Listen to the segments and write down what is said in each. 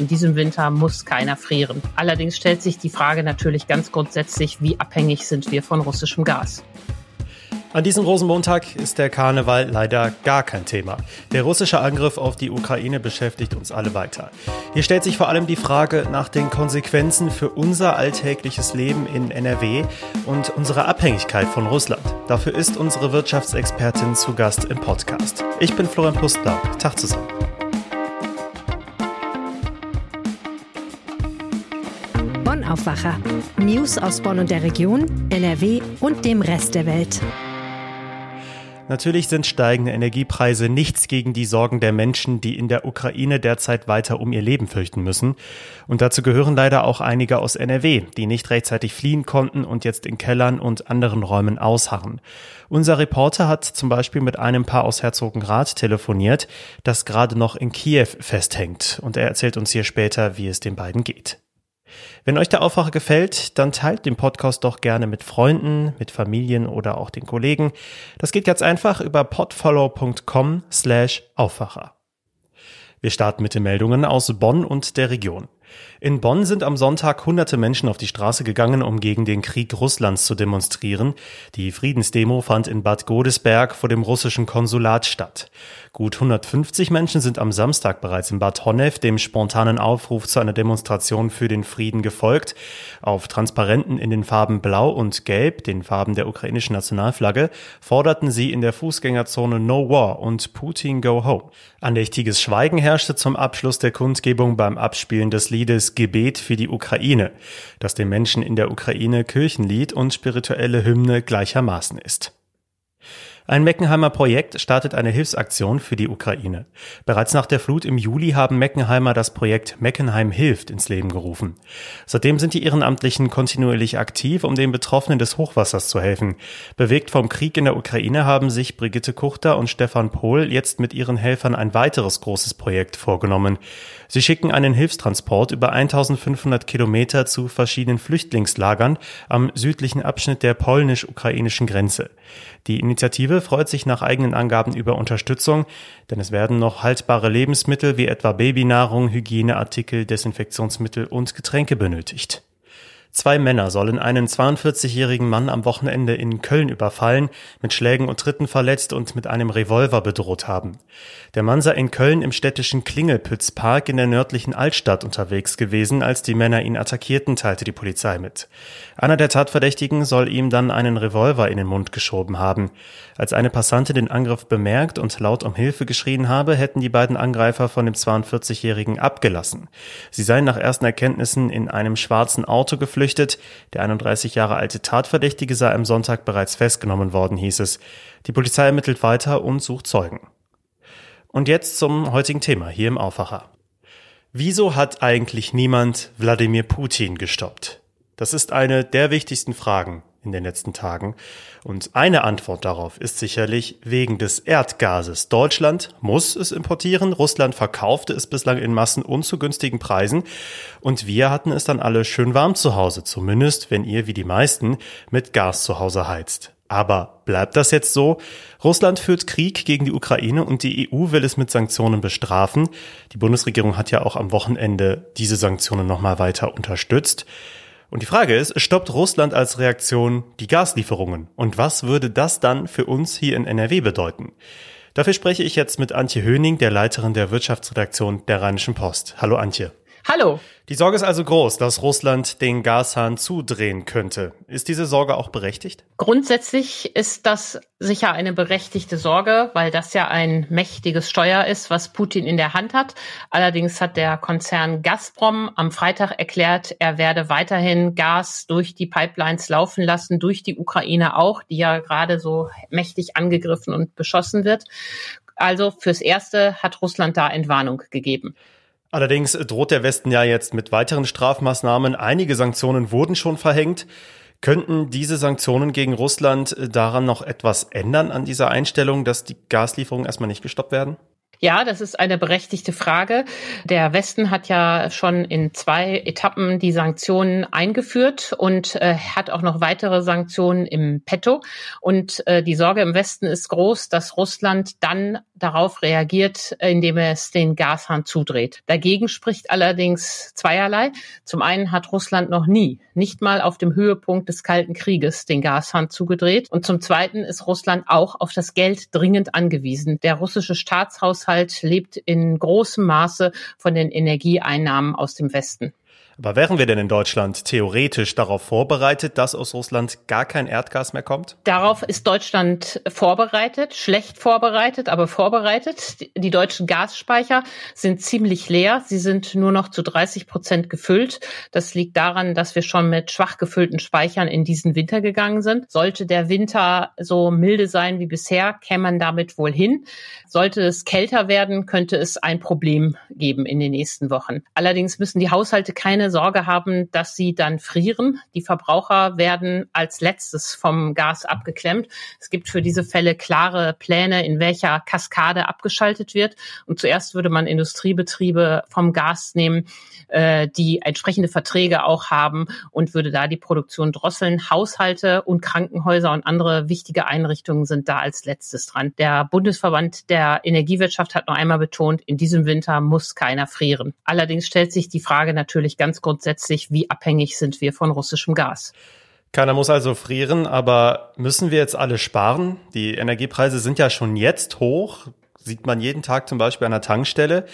in diesem Winter muss keiner frieren. Allerdings stellt sich die Frage natürlich ganz grundsätzlich, wie abhängig sind wir von russischem Gas. An diesem Rosenmontag ist der Karneval leider gar kein Thema. Der russische Angriff auf die Ukraine beschäftigt uns alle weiter. Hier stellt sich vor allem die Frage nach den Konsequenzen für unser alltägliches Leben in NRW und unsere Abhängigkeit von Russland. Dafür ist unsere Wirtschaftsexpertin zu Gast im Podcast. Ich bin Florian Pustlauk. Tag zusammen. Bonn Aufwacher. News aus Bonn und der Region, NRW und dem Rest der Welt. Natürlich sind steigende Energiepreise nichts gegen die Sorgen der Menschen, die in der Ukraine derzeit weiter um ihr Leben fürchten müssen. Und dazu gehören leider auch einige aus NRW, die nicht rechtzeitig fliehen konnten und jetzt in Kellern und anderen Räumen ausharren. Unser Reporter hat zum Beispiel mit einem Paar aus Herzogenrath telefoniert, das gerade noch in Kiew festhängt. Und er erzählt uns hier später, wie es den beiden geht. Wenn euch der Aufwacher gefällt, dann teilt den Podcast doch gerne mit Freunden, mit Familien oder auch den Kollegen. Das geht ganz einfach über podfollow.com slash Aufwacher. Wir starten mit den Meldungen aus Bonn und der Region. In Bonn sind am Sonntag hunderte Menschen auf die Straße gegangen, um gegen den Krieg Russlands zu demonstrieren. Die Friedensdemo fand in Bad Godesberg vor dem russischen Konsulat statt. Gut 150 Menschen sind am Samstag bereits in Bad Honnef dem spontanen Aufruf zu einer Demonstration für den Frieden gefolgt. Auf Transparenten in den Farben Blau und Gelb, den Farben der ukrainischen Nationalflagge, forderten sie in der Fußgängerzone No War und Putin Go Home. Andächtiges Schweigen herrschte zum Abschluss der Kundgebung beim Abspielen des Liedes Gebet für die Ukraine, das den Menschen in der Ukraine Kirchenlied und spirituelle Hymne gleichermaßen ist. Ein Meckenheimer Projekt startet eine Hilfsaktion für die Ukraine. Bereits nach der Flut im Juli haben Meckenheimer das Projekt Meckenheim hilft ins Leben gerufen. Seitdem sind die Ehrenamtlichen kontinuierlich aktiv, um den Betroffenen des Hochwassers zu helfen. Bewegt vom Krieg in der Ukraine haben sich Brigitte Kuchter und Stefan Pohl jetzt mit ihren Helfern ein weiteres großes Projekt vorgenommen. Sie schicken einen Hilfstransport über 1500 Kilometer zu verschiedenen Flüchtlingslagern am südlichen Abschnitt der polnisch-ukrainischen Grenze. Die Initiative freut sich nach eigenen Angaben über Unterstützung, denn es werden noch haltbare Lebensmittel wie etwa Babynahrung, Hygieneartikel, Desinfektionsmittel und Getränke benötigt. Zwei Männer sollen einen 42-jährigen Mann am Wochenende in Köln überfallen, mit Schlägen und Tritten verletzt und mit einem Revolver bedroht haben. Der Mann sei in Köln im städtischen Klingelpützpark in der nördlichen Altstadt unterwegs gewesen, als die Männer ihn attackierten, teilte die Polizei mit. Einer der Tatverdächtigen soll ihm dann einen Revolver in den Mund geschoben haben. Als eine Passantin den Angriff bemerkt und laut um Hilfe geschrien habe, hätten die beiden Angreifer von dem 42-jährigen abgelassen. Sie seien nach ersten Erkenntnissen in einem schwarzen Auto geflohen geflüchtet. Der 31 Jahre alte Tatverdächtige sei am Sonntag bereits festgenommen worden, hieß es. Die Polizei ermittelt weiter und sucht Zeugen. Und jetzt zum heutigen Thema hier im Aufwacher. Wieso hat eigentlich niemand Wladimir Putin gestoppt? Das ist eine der wichtigsten Fragen in den letzten Tagen. Und eine Antwort darauf ist sicherlich wegen des Erdgases. Deutschland muss es importieren, Russland verkaufte es bislang in Massen und zu günstigen Preisen und wir hatten es dann alle schön warm zu Hause, zumindest wenn ihr wie die meisten mit Gas zu Hause heizt. Aber bleibt das jetzt so? Russland führt Krieg gegen die Ukraine und die EU will es mit Sanktionen bestrafen. Die Bundesregierung hat ja auch am Wochenende diese Sanktionen nochmal weiter unterstützt. Und die Frage ist, stoppt Russland als Reaktion die Gaslieferungen? Und was würde das dann für uns hier in NRW bedeuten? Dafür spreche ich jetzt mit Antje Höning, der Leiterin der Wirtschaftsredaktion der Rheinischen Post. Hallo Antje. Hallo. Die Sorge ist also groß, dass Russland den Gashahn zudrehen könnte. Ist diese Sorge auch berechtigt? Grundsätzlich ist das sicher eine berechtigte Sorge, weil das ja ein mächtiges Steuer ist, was Putin in der Hand hat. Allerdings hat der Konzern Gazprom am Freitag erklärt, er werde weiterhin Gas durch die Pipelines laufen lassen, durch die Ukraine auch, die ja gerade so mächtig angegriffen und beschossen wird. Also fürs Erste hat Russland da Entwarnung gegeben. Allerdings droht der Westen ja jetzt mit weiteren Strafmaßnahmen. Einige Sanktionen wurden schon verhängt. Könnten diese Sanktionen gegen Russland daran noch etwas ändern an dieser Einstellung, dass die Gaslieferungen erstmal nicht gestoppt werden? Ja, das ist eine berechtigte Frage. Der Westen hat ja schon in zwei Etappen die Sanktionen eingeführt und äh, hat auch noch weitere Sanktionen im Petto. Und äh, die Sorge im Westen ist groß, dass Russland dann darauf reagiert, indem es den Gashahn zudreht. Dagegen spricht allerdings zweierlei. Zum einen hat Russland noch nie, nicht mal auf dem Höhepunkt des Kalten Krieges, den Gashahn zugedreht. Und zum zweiten ist Russland auch auf das Geld dringend angewiesen. Der russische Staatshaushalt lebt in großem Maße von den Energieeinnahmen aus dem Westen. Aber wären wir denn in Deutschland theoretisch darauf vorbereitet, dass aus Russland gar kein Erdgas mehr kommt? Darauf ist Deutschland vorbereitet, schlecht vorbereitet, aber vorbereitet. Die deutschen Gasspeicher sind ziemlich leer. Sie sind nur noch zu 30 Prozent gefüllt. Das liegt daran, dass wir schon mit schwach gefüllten Speichern in diesen Winter gegangen sind. Sollte der Winter so milde sein wie bisher, käme man damit wohl hin. Sollte es kälter werden, könnte es ein Problem geben in den nächsten Wochen. Allerdings müssen die Haushalte keine Sorge haben, dass sie dann frieren. Die Verbraucher werden als letztes vom Gas abgeklemmt. Es gibt für diese Fälle klare Pläne, in welcher Kaskade abgeschaltet wird. Und zuerst würde man Industriebetriebe vom Gas nehmen, äh, die entsprechende Verträge auch haben und würde da die Produktion drosseln. Haushalte und Krankenhäuser und andere wichtige Einrichtungen sind da als letztes dran. Der Bundesverband der Energiewirtschaft hat noch einmal betont, in diesem Winter muss keiner frieren. Allerdings stellt sich die Frage natürlich ganz grundsätzlich, wie abhängig sind wir von russischem Gas. Keiner muss also frieren, aber müssen wir jetzt alle sparen? Die Energiepreise sind ja schon jetzt hoch, sieht man jeden Tag zum Beispiel an der Tankstelle.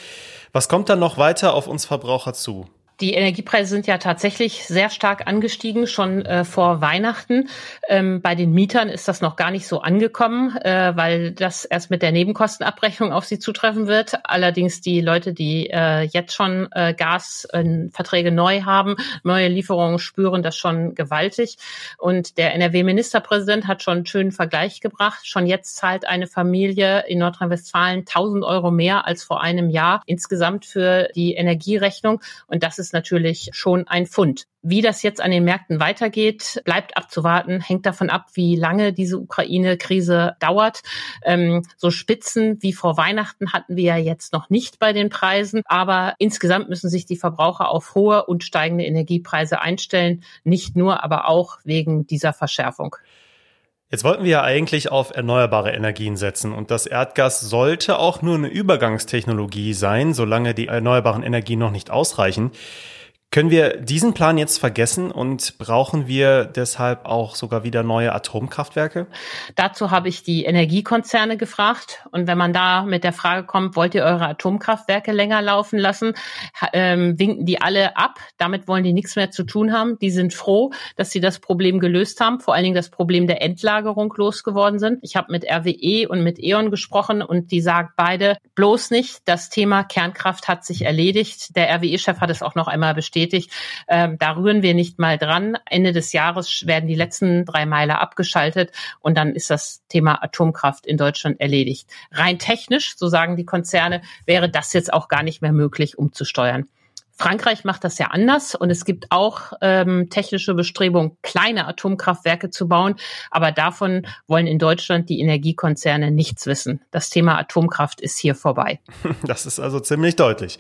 Was kommt dann noch weiter auf uns Verbraucher zu? Die Energiepreise sind ja tatsächlich sehr stark angestiegen, schon äh, vor Weihnachten. Ähm, bei den Mietern ist das noch gar nicht so angekommen, äh, weil das erst mit der Nebenkostenabrechnung auf sie zutreffen wird. Allerdings die Leute, die äh, jetzt schon äh, Gasverträge neu haben, neue Lieferungen spüren das schon gewaltig. Und der NRW-Ministerpräsident hat schon einen schönen Vergleich gebracht. Schon jetzt zahlt eine Familie in Nordrhein-Westfalen 1000 Euro mehr als vor einem Jahr insgesamt für die Energierechnung. Und das ist ist natürlich schon ein Fund. Wie das jetzt an den Märkten weitergeht, bleibt abzuwarten, hängt davon ab, wie lange diese Ukraine-Krise dauert. Ähm, so Spitzen wie vor Weihnachten hatten wir ja jetzt noch nicht bei den Preisen, aber insgesamt müssen sich die Verbraucher auf hohe und steigende Energiepreise einstellen, nicht nur, aber auch wegen dieser Verschärfung. Jetzt wollten wir ja eigentlich auf erneuerbare Energien setzen und das Erdgas sollte auch nur eine Übergangstechnologie sein, solange die erneuerbaren Energien noch nicht ausreichen. Können wir diesen Plan jetzt vergessen und brauchen wir deshalb auch sogar wieder neue Atomkraftwerke? Dazu habe ich die Energiekonzerne gefragt. Und wenn man da mit der Frage kommt, wollt ihr eure Atomkraftwerke länger laufen lassen, ähm, winken die alle ab. Damit wollen die nichts mehr zu tun haben. Die sind froh, dass sie das Problem gelöst haben, vor allen Dingen das Problem der Endlagerung losgeworden sind. Ich habe mit RWE und mit E.ON gesprochen und die sagen beide, bloß nicht, das Thema Kernkraft hat sich erledigt. Der RWE-Chef hat es auch noch einmal bestätigt bestätigt. Ähm, da rühren wir nicht mal dran. Ende des Jahres werden die letzten drei Meiler abgeschaltet und dann ist das Thema Atomkraft in Deutschland erledigt. Rein technisch, so sagen die Konzerne, wäre das jetzt auch gar nicht mehr möglich umzusteuern. Frankreich macht das ja anders und es gibt auch ähm, technische Bestrebungen, kleine Atomkraftwerke zu bauen. Aber davon wollen in Deutschland die Energiekonzerne nichts wissen. Das Thema Atomkraft ist hier vorbei. Das ist also ziemlich deutlich.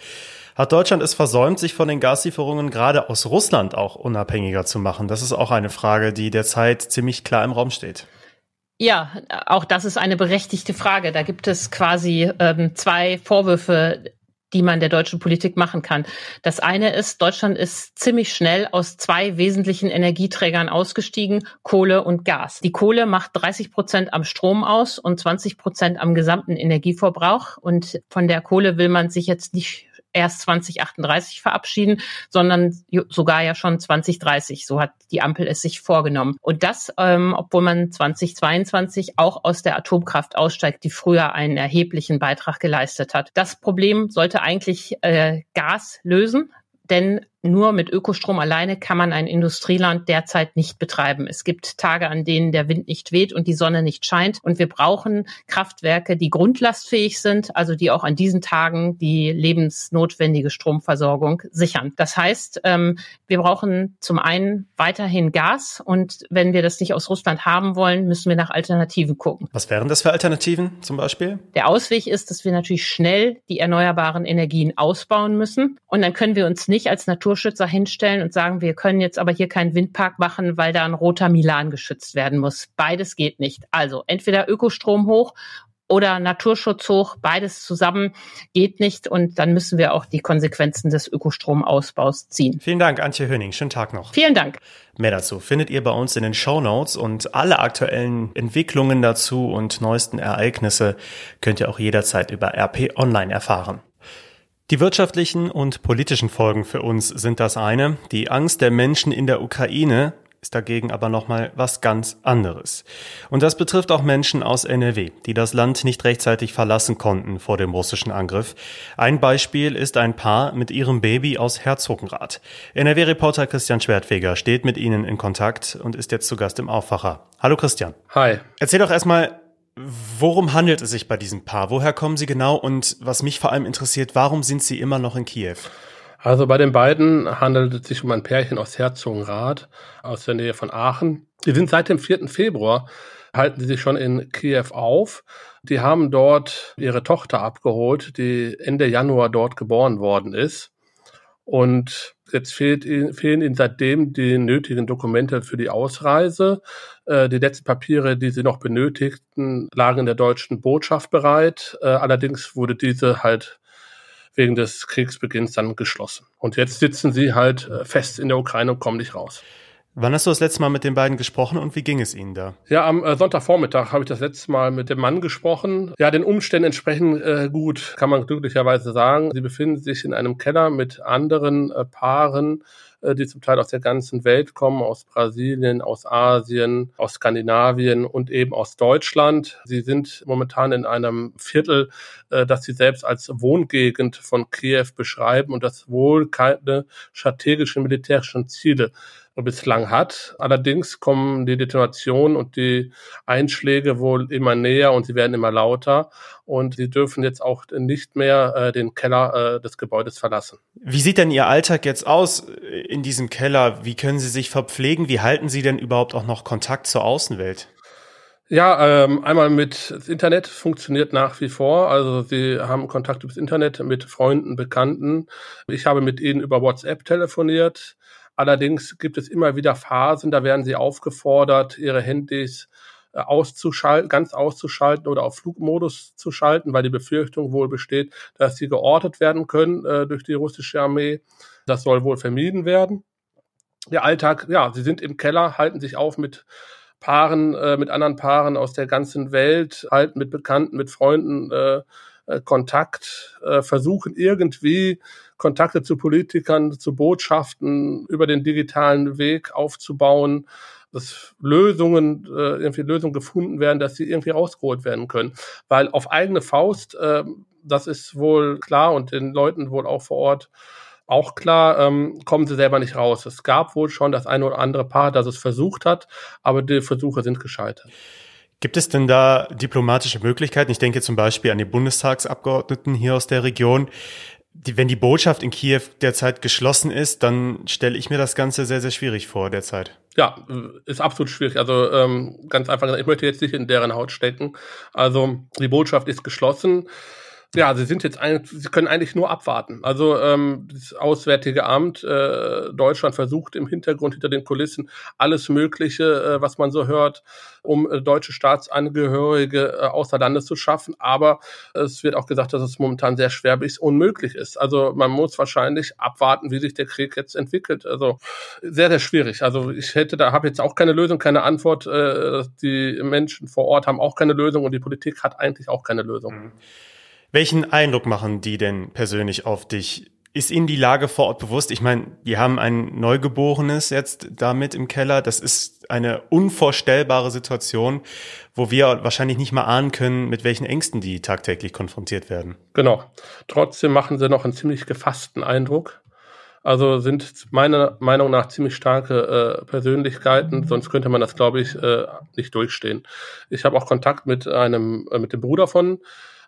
Hat Deutschland es versäumt, sich von den Gaslieferungen gerade aus Russland auch unabhängiger zu machen? Das ist auch eine Frage, die derzeit ziemlich klar im Raum steht. Ja, auch das ist eine berechtigte Frage. Da gibt es quasi ähm, zwei Vorwürfe, die man der deutschen Politik machen kann. Das eine ist, Deutschland ist ziemlich schnell aus zwei wesentlichen Energieträgern ausgestiegen, Kohle und Gas. Die Kohle macht 30 Prozent am Strom aus und 20 Prozent am gesamten Energieverbrauch. Und von der Kohle will man sich jetzt nicht erst 2038 verabschieden, sondern sogar ja schon 2030. So hat die Ampel es sich vorgenommen. Und das, ähm, obwohl man 2022 auch aus der Atomkraft aussteigt, die früher einen erheblichen Beitrag geleistet hat. Das Problem sollte eigentlich äh, Gas lösen, denn nur mit Ökostrom alleine kann man ein Industrieland derzeit nicht betreiben. Es gibt Tage, an denen der Wind nicht weht und die Sonne nicht scheint. Und wir brauchen Kraftwerke, die grundlastfähig sind, also die auch an diesen Tagen die lebensnotwendige Stromversorgung sichern. Das heißt, ähm, wir brauchen zum einen weiterhin Gas und wenn wir das nicht aus Russland haben wollen, müssen wir nach Alternativen gucken. Was wären das für Alternativen zum Beispiel? Der Ausweg ist, dass wir natürlich schnell die erneuerbaren Energien ausbauen müssen. Und dann können wir uns nicht als Natur Naturschützer hinstellen und sagen, wir können jetzt aber hier keinen Windpark machen, weil da ein roter Milan geschützt werden muss. Beides geht nicht. Also entweder Ökostrom hoch oder Naturschutz hoch. Beides zusammen geht nicht und dann müssen wir auch die Konsequenzen des Ökostromausbaus ziehen. Vielen Dank, Antje Höning. Schönen Tag noch. Vielen Dank. Mehr dazu findet ihr bei uns in den Show Notes und alle aktuellen Entwicklungen dazu und neuesten Ereignisse könnt ihr auch jederzeit über RP Online erfahren. Die wirtschaftlichen und politischen Folgen für uns sind das eine. Die Angst der Menschen in der Ukraine ist dagegen aber nochmal was ganz anderes. Und das betrifft auch Menschen aus NRW, die das Land nicht rechtzeitig verlassen konnten vor dem russischen Angriff. Ein Beispiel ist ein Paar mit ihrem Baby aus Herzogenrath. NRW-Reporter Christian Schwertfeger steht mit ihnen in Kontakt und ist jetzt zu Gast im Aufwacher. Hallo Christian. Hi. Erzähl doch erstmal, Worum handelt es sich bei diesem Paar? Woher kommen sie genau? Und was mich vor allem interessiert, warum sind sie immer noch in Kiew? Also bei den beiden handelt es sich um ein Pärchen aus Herzogenrath, aus der Nähe von Aachen. Die sind seit dem 4. Februar, halten sie sich schon in Kiew auf. Die haben dort ihre Tochter abgeholt, die Ende Januar dort geboren worden ist. Und jetzt fehlt, fehlen ihnen seitdem die nötigen Dokumente für die Ausreise. Äh, die letzten Papiere, die sie noch benötigten, lagen in der deutschen Botschaft bereit. Äh, allerdings wurde diese halt wegen des Kriegsbeginns dann geschlossen. Und jetzt sitzen sie halt äh, fest in der Ukraine und kommen nicht raus. Wann hast du das letzte Mal mit den beiden gesprochen und wie ging es ihnen da? Ja, am äh, Sonntagvormittag habe ich das letzte Mal mit dem Mann gesprochen. Ja, den Umständen entsprechend äh, gut, kann man glücklicherweise sagen. Sie befinden sich in einem Keller mit anderen äh, Paaren, äh, die zum Teil aus der ganzen Welt kommen, aus Brasilien, aus Asien, aus Skandinavien und eben aus Deutschland. Sie sind momentan in einem Viertel, äh, das sie selbst als Wohngegend von Kiew beschreiben und das wohl keine strategischen militärischen Ziele bislang hat. Allerdings kommen die Detonationen und die Einschläge wohl immer näher und sie werden immer lauter und sie dürfen jetzt auch nicht mehr äh, den Keller äh, des Gebäudes verlassen. Wie sieht denn Ihr Alltag jetzt aus in diesem Keller? Wie können Sie sich verpflegen? Wie halten Sie denn überhaupt auch noch Kontakt zur Außenwelt? Ja, ähm, einmal mit das Internet funktioniert nach wie vor. Also sie haben Kontakt übers Internet mit Freunden, Bekannten. Ich habe mit ihnen über WhatsApp telefoniert. Allerdings gibt es immer wieder Phasen, da werden sie aufgefordert, ihre Handys äh, auszuschalten, ganz auszuschalten oder auf Flugmodus zu schalten, weil die Befürchtung wohl besteht, dass sie geortet werden können äh, durch die russische Armee. Das soll wohl vermieden werden. Der Alltag, ja, sie sind im Keller, halten sich auf mit Paaren, äh, mit anderen Paaren aus der ganzen Welt, halten mit Bekannten, mit Freunden äh, äh Kontakt, äh, versuchen irgendwie Kontakte zu Politikern, zu Botschaften über den digitalen Weg aufzubauen, dass Lösungen, äh, irgendwie Lösungen gefunden werden, dass sie irgendwie rausgeholt werden können. Weil auf eigene Faust, äh, das ist wohl klar und den Leuten wohl auch vor Ort auch klar, ähm, kommen sie selber nicht raus. Es gab wohl schon das eine oder andere Paar, das es versucht hat, aber die Versuche sind gescheitert. Gibt es denn da diplomatische Möglichkeiten? Ich denke zum Beispiel an die Bundestagsabgeordneten hier aus der Region, die, wenn die Botschaft in Kiew derzeit geschlossen ist, dann stelle ich mir das Ganze sehr, sehr schwierig vor derzeit. Ja, ist absolut schwierig. Also ähm, ganz einfach gesagt, ich möchte jetzt nicht in deren Haut stecken. Also die Botschaft ist geschlossen ja, sie sind jetzt eigentlich, sie können eigentlich nur abwarten. Also ähm, das Auswärtige Amt äh, Deutschland versucht im Hintergrund hinter den Kulissen alles Mögliche, äh, was man so hört, um äh, deutsche Staatsangehörige äh, außer Landes zu schaffen. Aber es wird auch gesagt, dass es momentan sehr schwer bis unmöglich ist. Also man muss wahrscheinlich abwarten, wie sich der Krieg jetzt entwickelt. Also sehr, sehr schwierig. Also ich hätte da habe jetzt auch keine Lösung, keine Antwort. Äh, die Menschen vor Ort haben auch keine Lösung und die Politik hat eigentlich auch keine Lösung. Mhm. Welchen Eindruck machen die denn persönlich auf dich? Ist Ihnen die Lage vor Ort bewusst? Ich meine, die haben ein Neugeborenes jetzt damit im Keller. Das ist eine unvorstellbare Situation, wo wir wahrscheinlich nicht mal ahnen können, mit welchen Ängsten die tagtäglich konfrontiert werden. Genau. Trotzdem machen sie noch einen ziemlich gefassten Eindruck. Also sind meiner Meinung nach ziemlich starke äh, Persönlichkeiten, sonst könnte man das, glaube ich, äh, nicht durchstehen. Ich habe auch Kontakt mit einem, äh, mit dem Bruder von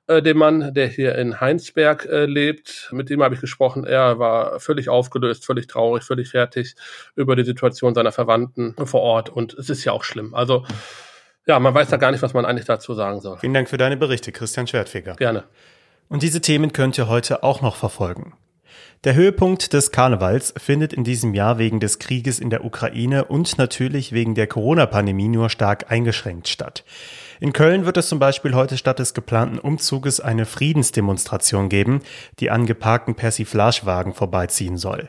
äh, dem Mann, der hier in Heinsberg äh, lebt. Mit dem habe ich gesprochen. Er war völlig aufgelöst, völlig traurig, völlig fertig über die Situation seiner Verwandten vor Ort. Und es ist ja auch schlimm. Also ja, man weiß da gar nicht, was man eigentlich dazu sagen soll. Vielen Dank für deine Berichte, Christian Schwertfeger. Gerne. Und diese Themen könnt ihr heute auch noch verfolgen. Der Höhepunkt des Karnevals findet in diesem Jahr wegen des Krieges in der Ukraine und natürlich wegen der Corona-Pandemie nur stark eingeschränkt statt. In Köln wird es zum Beispiel heute statt des geplanten Umzuges eine Friedensdemonstration geben, die an geparkten Persiflagewagen vorbeiziehen soll.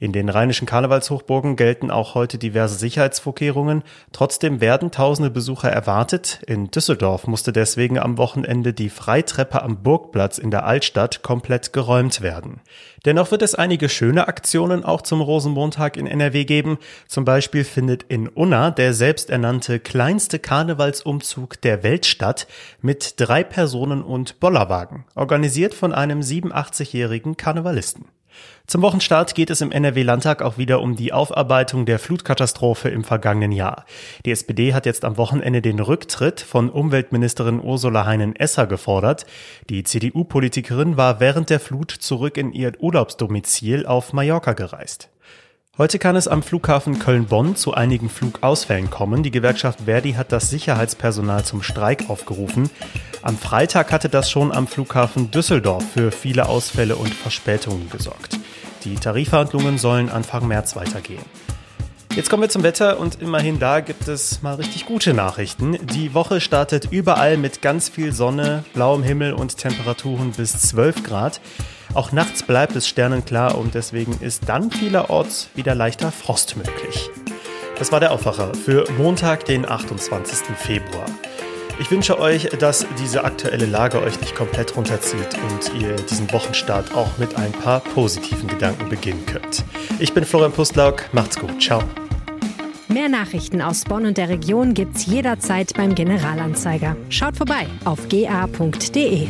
In den rheinischen Karnevalshochburgen gelten auch heute diverse Sicherheitsvorkehrungen. Trotzdem werden tausende Besucher erwartet. In Düsseldorf musste deswegen am Wochenende die Freitreppe am Burgplatz in der Altstadt komplett geräumt werden. Dennoch wird es einige schöne Aktionen auch zum Rosenmontag in NRW geben. Zum Beispiel findet in Unna der selbsternannte kleinste Karnevalsumzug der Welt statt mit drei Personen und Bollerwagen, organisiert von einem 87-jährigen Karnevalisten. Zum Wochenstart geht es im NRW-Landtag auch wieder um die Aufarbeitung der Flutkatastrophe im vergangenen Jahr. Die SPD hat jetzt am Wochenende den Rücktritt von Umweltministerin Ursula Heinen-Esser gefordert. Die CDU-Politikerin war während der Flut zurück in ihr Urlaubsdomizil auf Mallorca gereist. Heute kann es am Flughafen Köln-Bonn zu einigen Flugausfällen kommen. Die Gewerkschaft Verdi hat das Sicherheitspersonal zum Streik aufgerufen. Am Freitag hatte das schon am Flughafen Düsseldorf für viele Ausfälle und Verspätungen gesorgt. Die Tarifverhandlungen sollen Anfang März weitergehen. Jetzt kommen wir zum Wetter und immerhin da gibt es mal richtig gute Nachrichten. Die Woche startet überall mit ganz viel Sonne, blauem Himmel und Temperaturen bis 12 Grad. Auch nachts bleibt es sternenklar und deswegen ist dann vielerorts wieder leichter Frost möglich. Das war der Aufwacher für Montag, den 28. Februar. Ich wünsche euch, dass diese aktuelle Lage euch nicht komplett runterzieht und ihr diesen Wochenstart auch mit ein paar positiven Gedanken beginnen könnt. Ich bin Florian Pustlauk, macht's gut, ciao. Mehr Nachrichten aus Bonn und der Region gibt's jederzeit beim Generalanzeiger. Schaut vorbei auf ga.de.